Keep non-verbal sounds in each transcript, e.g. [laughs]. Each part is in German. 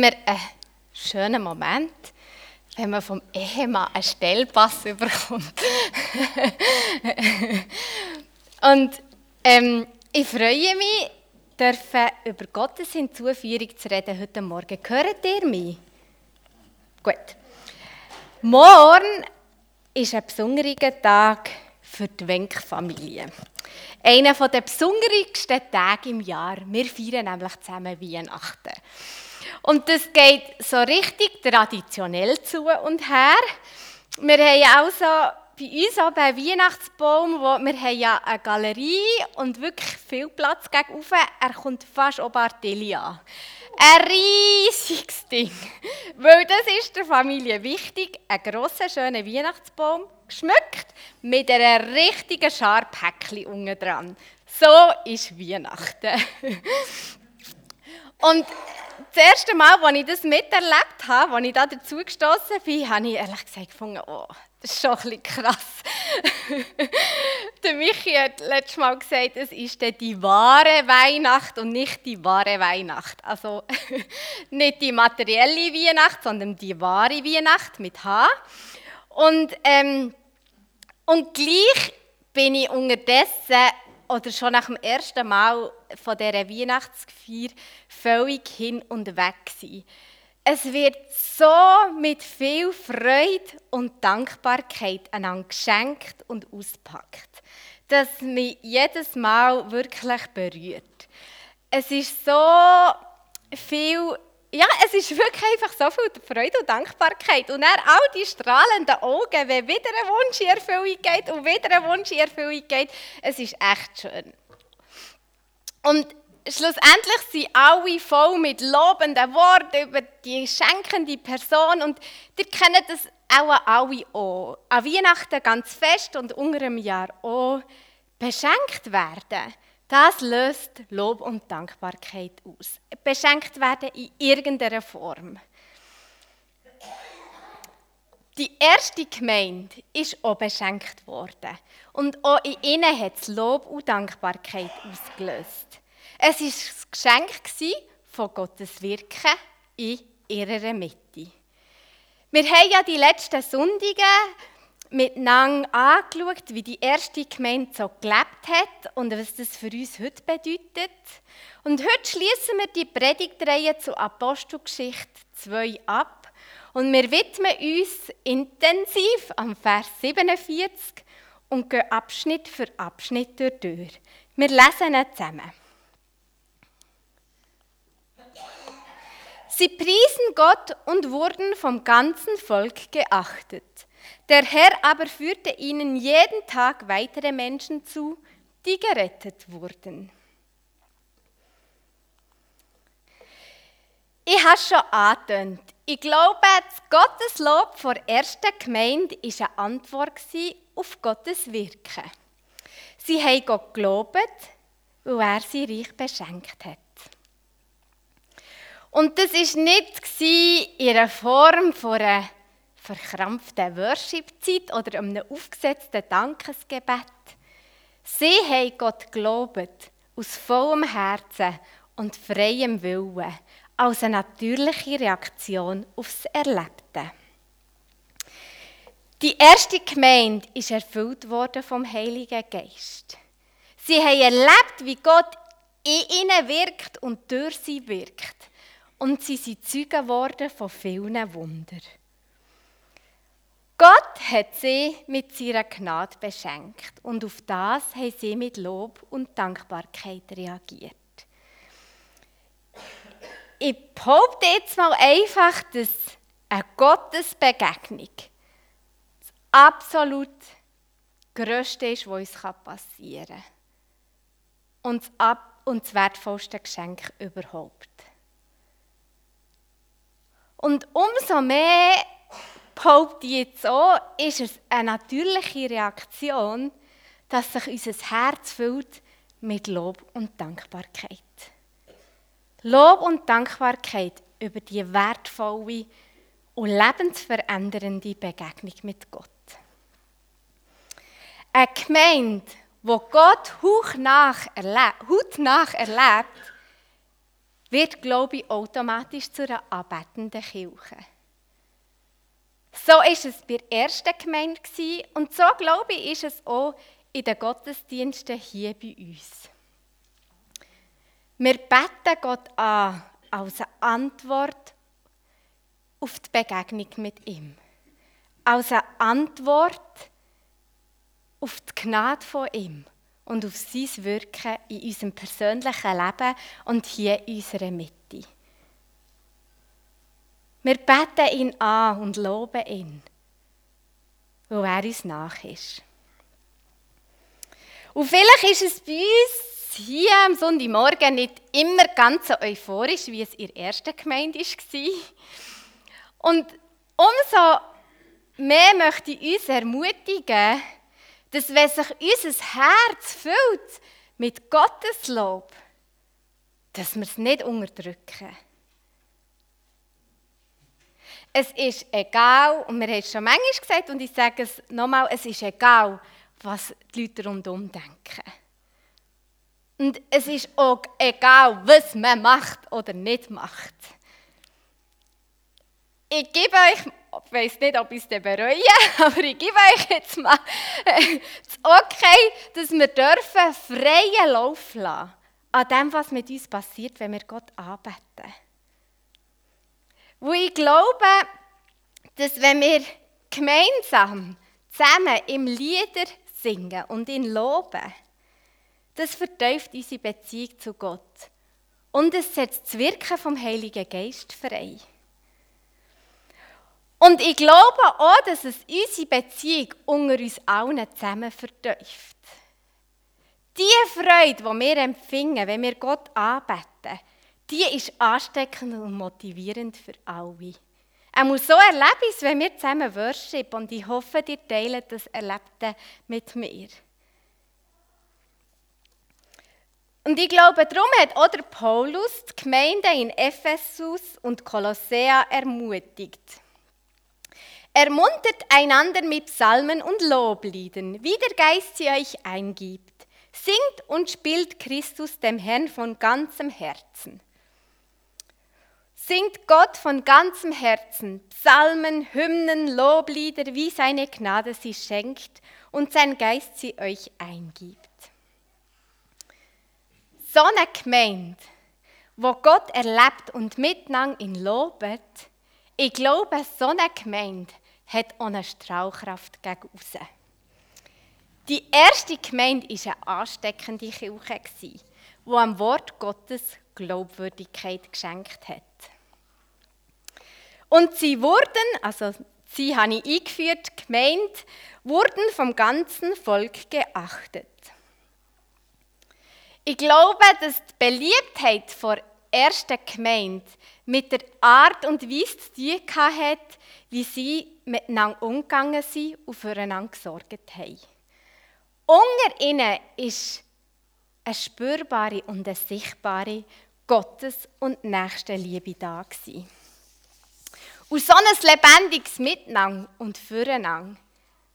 mir einen schönen Moment, wenn man vom Ehemann einen Stellpass bekommt. [laughs] Und ähm, ich freue mich, dürfen über Gottes Hinzuführung zu reden heute Morgen. Hört ihr mich? Gut. Morgen ist ein besonderer Tag für die Wenk-Familie. Einer der besondersten Tage im Jahr. Wir feiern nämlich zusammen Weihnachten. Und das geht so richtig traditionell zu und her. Wir haben also bei uns auch beim Weihnachtsbaum, wo wir haben ja eine Galerie und wirklich viel Platz gegenüber. Er kommt fast oben Artelia. Ein riesiges Ding. [laughs] Weil das ist der Familie wichtig. Ein grosser, schöner Weihnachtsbaum, geschmückt, mit einer richtigen Schar Päckchen unten dran. So ist Weihnachten. [laughs] Und das erste Mal, als ich das miterlebt habe, als ich da dazu gestoßen bin, habe ich ehrlich gesagt gefunden, oh, das ist schon ein krass. [laughs] der Michi hat letztes Mal gesagt, es ist die wahre Weihnacht und nicht die wahre Weihnacht. Also [laughs] nicht die materielle Weihnacht, sondern die wahre Weihnacht mit H. Und, ähm, und gleich bin ich unterdessen oder schon nach dem ersten Mal von dieser Weihnachtsfeier völlig hin und weg sein. Es wird so mit viel Freude und Dankbarkeit einander geschenkt und auspackt, dass mich jedes Mal wirklich berührt. Es ist so viel ja, es ist wirklich einfach so viel Freude und Dankbarkeit. Und dann all die strahlenden Augen, wenn wieder ein Wunsch in Erfüllung geht und wieder ein Wunsch in Erfüllung geht. Es ist echt schön. Und schlussendlich sind alle voll mit lobenden Worten über die schenkende Person. Und ihr kennt das auch alle auch. An Weihnachten ganz fest und unter einem Jahr auch beschenkt werden. Das löst Lob und Dankbarkeit aus. Beschenkt werden in irgendeiner Form. Die erste Gemeinde ist auch beschenkt worden. Und auch in ihnen hat es Lob und Dankbarkeit ausgelöst. Es war das Geschenk von Gottes Wirken in ihrer Mitte. Wir haben ja die letzten Sonntage miteinander angeschaut, wie die erste Gemeinde so gelebt hat und was das für uns heute bedeutet. Und heute schließen wir die Predigtreihe zu Apostelgeschichte 2 ab und wir widmen uns intensiv am Vers 47 und gehen Abschnitt für Abschnitt durch. Wir lesen ihn zusammen. Sie priesen Gott und wurden vom ganzen Volk geachtet. Der Herr aber führte ihnen jeden Tag weitere Menschen zu, die gerettet wurden. Ich habe schon angetönt. Ich glaube, das Gotteslob vor ersten Gemeinde war eine Antwort auf Gottes Wirken. Sie haben Gott gelobt, weil er sie reich beschenkt hat. Und das war nicht in einer Form von einer verkrampften Worship-Zeit oder einem aufgesetzten Dankesgebet. Sie haben Gott gelobt, aus vollem Herzen und freiem Willen, als eine natürliche Reaktion aufs Erlebte. Die erste Gemeinde ist erfüllt worden vom Heiligen Geist. Sie haben erlebt, wie Gott in ihnen wirkt und durch sie wirkt. Und sie sind Zeugen geworden von vielen Wundern. Gott hat sie mit seiner Gnade beschenkt und auf das haben sie mit Lob und Dankbarkeit reagiert. Ich behaupte jetzt mal einfach, dass eine Gottesbegegnung das absolut Größte ist, was uns passieren kann. Und das, ab und das wertvollste Geschenk überhaupt. Und umso mehr behaupte ich jetzt auch, ist es eine natürliche Reaktion, dass sich unser Herz füllt mit Lob und Dankbarkeit. Lob und Dankbarkeit über die wertvolle und lebensverändernde Begegnung mit Gott. Eine Gemeinde, wo Gott hautnach erlebt, hautnach erlebt, wird Glaube automatisch zu einer anbetenden Kirche. So war es bei der ersten Gemeinde und so glaube ich, ist es auch in den Gottesdiensten hier bei uns. Wir beten Gott an als eine Antwort auf die Begegnung mit ihm. Als eine Antwort auf die Gnade von ihm und auf sein Wirken in unserem persönlichen Leben und hier in unserer Mitte. Wir beten ihn an und loben ihn, weil er uns nach ist. Und vielleicht ist es bei uns hier am Sonntagmorgen nicht immer ganz so euphorisch, wie es in der ersten Gemeinde war. Und umso mehr möchte ich uns ermutigen, dass wenn sich unser Herz füllt mit Gottes Lob, dass wir es nicht unterdrücken. Es ist egal, und wir haben es schon manchmal gesagt, und ich sage es nochmal, es ist egal, was die Leute rundherum denken. Und es ist auch egal, was man macht oder nicht macht. Ich gebe euch ich weiß nicht, ob ich es bereue, [laughs] aber ich gebe euch jetzt mal das Okay, dass wir dürfen freien Lauf lassen an dem, was mit uns passiert, wenn wir Gott anbeten. Wo ich glaube, dass wenn wir gemeinsam zusammen im Lieder singen und ihn loben, das verteuft unsere Beziehung zu Gott und es setzt das Wirken vom Heiligen Geist frei. Und ich glaube auch, dass es unsere Beziehung unter uns allen zusammen vertäuft. Die Freude, die wir empfinden, wenn wir Gott anbeten, die ist ansteckend und motivierend für alle. Er muss so erleben, wenn wir zusammen worship und ich hoffe, ihr teilt das Erlebte mit mir. Und ich glaube, darum hat auch der Paulus die Gemeinde in Ephesus und Kolossea ermutigt. Ermuntert einander mit Psalmen und Lobliedern, wie der Geist sie euch eingibt. Singt und spielt Christus dem Herrn von ganzem Herzen. Singt Gott von ganzem Herzen Psalmen, Hymnen, Loblieder, wie seine Gnade sie schenkt und sein Geist sie euch eingibt. So eine Gemeinde, wo Gott erlebt und miteinander ihn lobet, ich glaube, so eine Gemeinde hat eine Strahlkraft gegen außen. Die erste Gemeinde war eine ansteckende Kirche, die am Wort Gottes Glaubwürdigkeit geschenkt hat. Und sie wurden, also sie habe ich eingeführt, gemeint, wurden vom ganzen Volk geachtet. Ich glaube, dass die Beliebtheit der ersten Gemeinde mit der Art und Weise zu tun hat, wie sie miteinander umgegangen sind und füreinander gesorgt haben. Unter ihnen ist eine spürbare und eine sichtbare Gottes- und Nächstenliebe da gewesen. Und so ein lebendiges Miteinander und Füreinander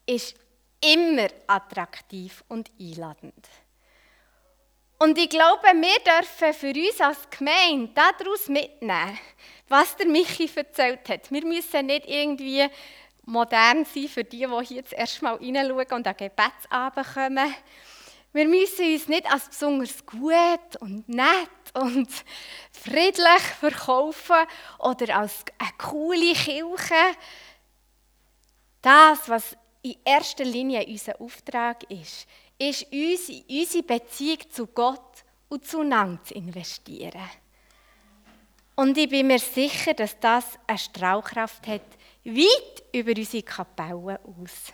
ist immer attraktiv und einladend. Und ich glaube, wir dürfen für uns als Gemeinde daraus mitnehmen, was der Michi erzählt hat. Wir müssen nicht irgendwie modern sein für die, die hier jetzt erstmal reinschauen und an Gebetsabend kommen. Wir müssen uns nicht als besonders gut und nett und friedlich verkaufen oder als eine coole Kirche. Das, was in erster Linie unser Auftrag ist, ist unsere Beziehung zu Gott und zueinander zu investieren. Und ich bin mir sicher, dass das eine Strahlkraft hat, weit über unsere Kapelle aus.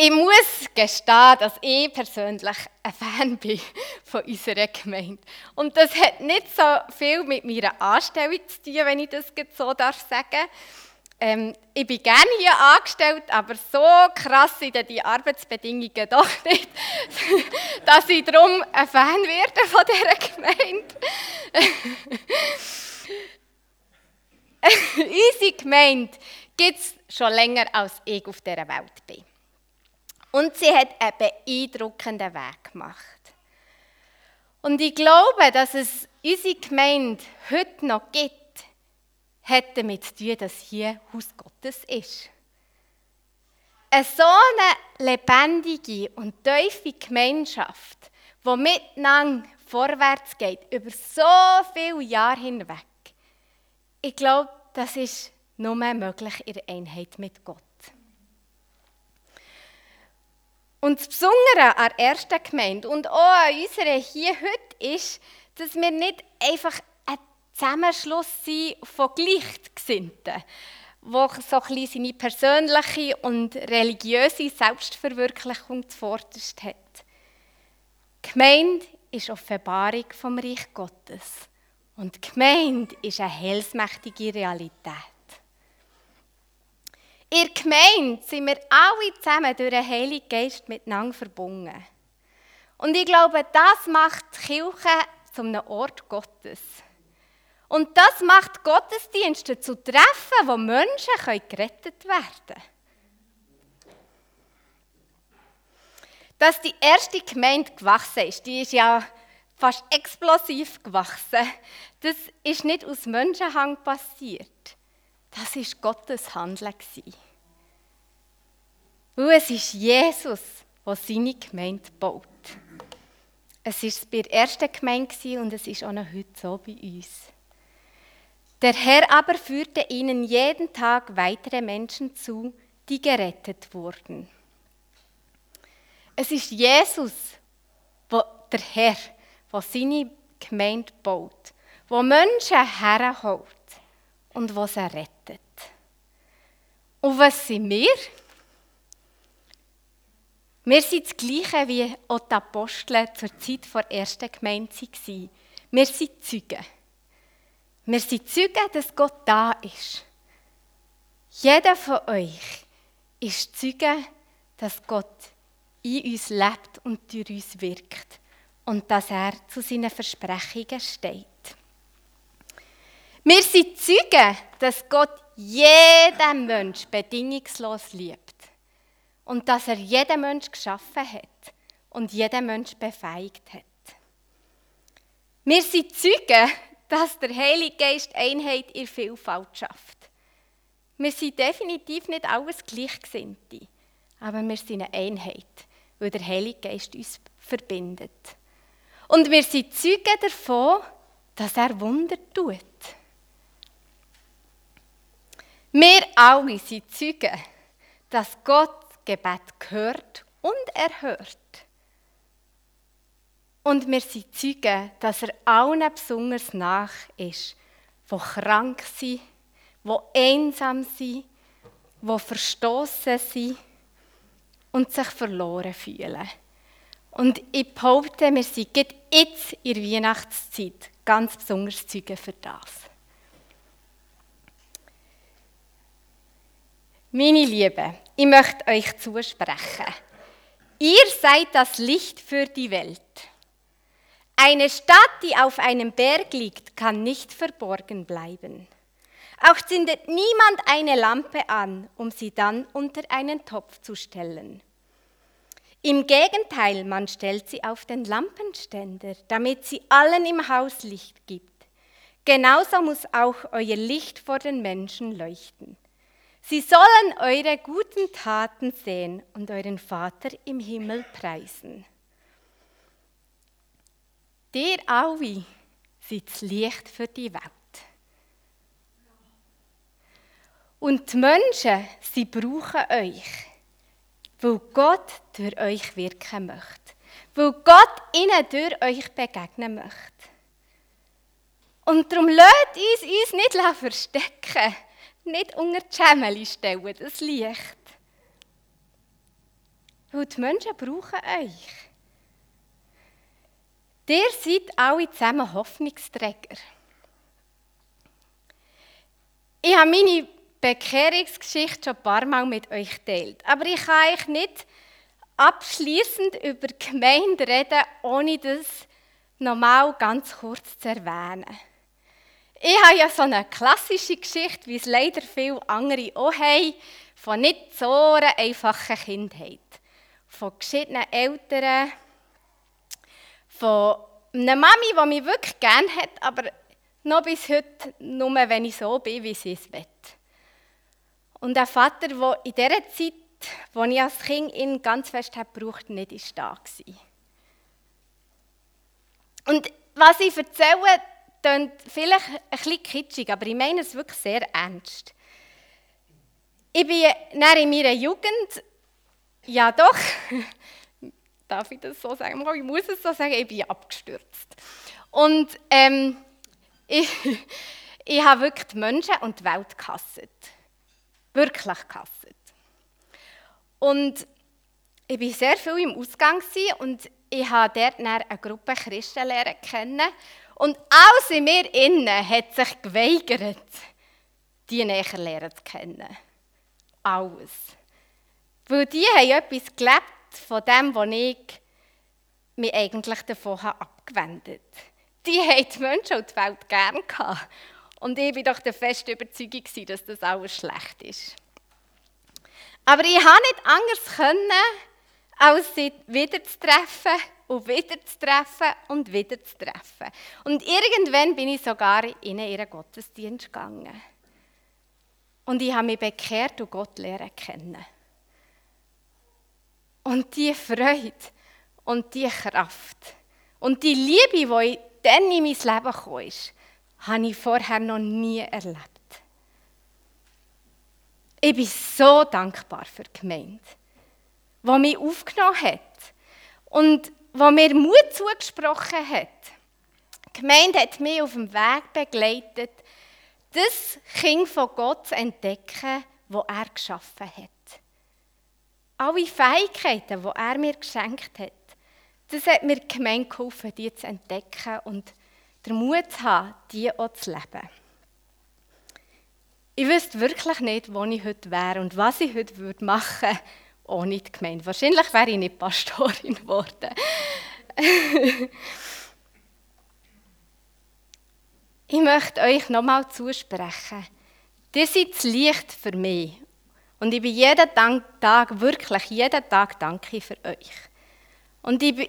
Ich muss gestehen, dass ich persönlich ein Fan [laughs] bin von unserer Gemeinde. Und das hat nicht so viel mit meiner Anstellung zu tun, wenn ich das so sagen darf ähm, ich bin gerne hier angestellt, aber so krass sind die Arbeitsbedingungen [laughs] doch nicht, dass ich darum ein Fan werde von dieser Gemeinde. [laughs] Unsere Gemeinde gibt es schon länger, als ich auf dieser Welt bin. Und sie hat einen beeindruckenden Weg gemacht. Und ich glaube, dass es unsere Gemeinde heute noch gibt, hat damit zu tun, dass hier Haus Gottes ist. Eine so eine lebendige und tiefe Gemeinschaft, die miteinander vorwärts geht, über so viele Jahre hinweg. Ich glaube, das ist nur möglich in der Einheit mit Gott. Und das Besondere an der ersten Gemeinde und auch an unserer hier heute ist, dass wir nicht einfach ein Zusammenschluss sind von Gleichgesinnten, wo so ein seine persönliche und religiöse Selbstverwirklichung zuvorderst hat. Die Gemeinde ist Offenbarung vom Reich Gottes. Und die Gemeinde ist eine heilsmächtige Realität. In der Gemeinde sind wir alle zusammen durch den Heiligen Geist miteinander verbunden. Und ich glaube, das macht die Kirche zu einem Ort Gottes. Und das macht Gottesdienste zu Treffen, wo Menschen gerettet werden können. Dass die erste Gemeinde gewachsen ist, die ist ja fast explosiv gewachsen, das ist nicht aus Menschenhang passiert. Das ist Gottes Handeln. Weil es ist Jesus, der seine Gemeinde baut. Es war bei der ersten Gemeinde und es ist auch noch heute so bei uns. Der Herr aber führte ihnen jeden Tag weitere Menschen zu, die gerettet wurden. Es ist Jesus, der Herr, der seine Gemeinde baut, der Menschen herholt und was er rettet. Und was sind wir? Wir sind das Gleiche wie auch die Apostel zur Zeit der ersten Gemeinde waren. Wir sind Zeugen. Wir sind Zeugen, dass Gott da ist. Jeder von euch ist Zeuge, dass Gott in uns lebt und durch uns wirkt und dass er zu seinen Versprechungen steht. Wir sind Zeugen, dass Gott jeden Mensch bedingungslos liebt und dass er jeden Mensch geschaffen hat und jeden Mensch befähigt hat. Wir sind Zeugen, dass der Heilige Geist Einheit in Vielfalt schafft. Wir sind definitiv nicht alles Gleichgesinnte, aber wir sind eine Einheit, weil der Heilige Geist uns verbindet. Und wir sind Zeugen davon, dass er Wunder tut. Wir alle sind Zeugen, dass Gott Gebet gehört und erhört. Und wir sind Zeugen, dass er allen besonders nach ist, die krank sind, die einsam sind, die verstoßen sind und sich verloren fühlen. Und ich behaupte, wir sind jetzt in der Weihnachtszeit ganz besonders Zeugen für das. Meine Lieben, ich möchte euch zusprechen. Ihr seid das Licht für die Welt. Eine Stadt, die auf einem Berg liegt, kann nicht verborgen bleiben. Auch zündet niemand eine Lampe an, um sie dann unter einen Topf zu stellen. Im Gegenteil, man stellt sie auf den Lampenständer, damit sie allen im Haus Licht gibt. Genauso muss auch euer Licht vor den Menschen leuchten Sie sollen eure guten Taten sehen und euren Vater im Himmel preisen. Der alle seid das Licht für die Welt. Und die Menschen, sie brauchen euch, weil Gott durch euch wirken möchte. Weil Gott ihnen durch euch begegnen möchte. Und darum lasst uns uns nicht verstecken nicht unter die Schemeli stellen, das Licht. Weil die Menschen brauchen euch. Ihr seid alle zusammen Hoffnungsträger. Ich habe meine Bekehrungsgeschichte schon ein paar Mal mit euch geteilt. Aber ich kann euch nicht abschließend über die Gemeinde reden, ohne das nochmal ganz kurz zu erwähnen. Ich habe ja so eine klassische Geschichte, wie es leider viele andere auch haben, von nicht so einer einfachen Kindheit. Von geschiedenen Eltern, von einer Mami, die mich wirklich gerne hat, aber noch bis heute nur, wenn ich so bin, wie sie es will. Und ein Vater, der in dieser Zeit, wo ich als Kind ihn ganz fest gebraucht, nicht da war. Und was ich erzähle, klingt vielleicht ein bisschen kitschig, aber ich meine es wirklich sehr ernst. Ich bin in meiner Jugend, ja doch, [laughs] darf ich das so sagen? Ich muss es so sagen, ich bin abgestürzt. Und ähm, [laughs] ich, ich habe wirklich die Menschen und die Welt gehasst. Wirklich gehasst. Und ich war sehr viel im Ausgang und ich habe dort eine Gruppe Christen lernen kennen. Und alles in mir innen hat sich geweigert, die näher lernen zu kennen. Alles. Weil die haben etwas gelebt von dem, was ich mich eigentlich davon abgewendet habe. Die haben die Menschen und die Welt gerne gehabt. Und ich war doch der festen Überzeugung, dass das alles schlecht ist. Aber ich konnte nicht anders, können, als sie wieder zu treffen und wieder zu treffen und wieder zu treffen. Und irgendwann bin ich sogar in ihren Gottesdienst gegangen. Und ich habe mich bekehrt und Gott lernen kennen. Und die Freude und die Kraft und die Liebe, die dann in mein Leben kam, habe ich vorher noch nie erlebt. Ich bin so dankbar für die Gemeinde, die mich aufgenommen hat und die mir Mut zugesprochen hat. Die Gemeinde hat mich auf dem Weg begleitet, das Kind von Gott zu entdecken, das er geschaffen hat. Alle Fähigkeiten, die er mir geschenkt hat, das hat mir die Gemeinde geholfen, die zu entdecken und den Mut zu haben, die auch zu leben. Ich wüsste wirklich nicht, wo ich heute wäre und was ich heute machen würde ohne die Gemeinde. Wahrscheinlich wäre ich nicht Pastorin [laughs] geworden. ich möchte euch nochmal zusprechen. Ihr seid das Licht für mich. Und ich bin jeden Tag, wirklich jeden Tag danke für euch. Und ich bin,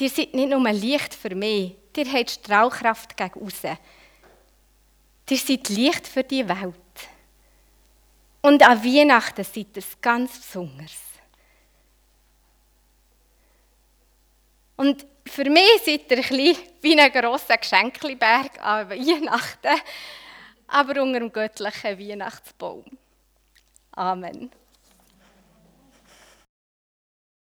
ihr seid nicht nur Licht für mich, ihr habt Strahlkraft gegen außen. Ihr seid Licht für die Welt. Und an Weihnachten seid ihr ganz besonders. Und für mich seid ihr ein bisschen wie ein grosser Geschenkliberg an Weihnachten, aber unter dem göttlichen Weihnachtsbaum. Amen.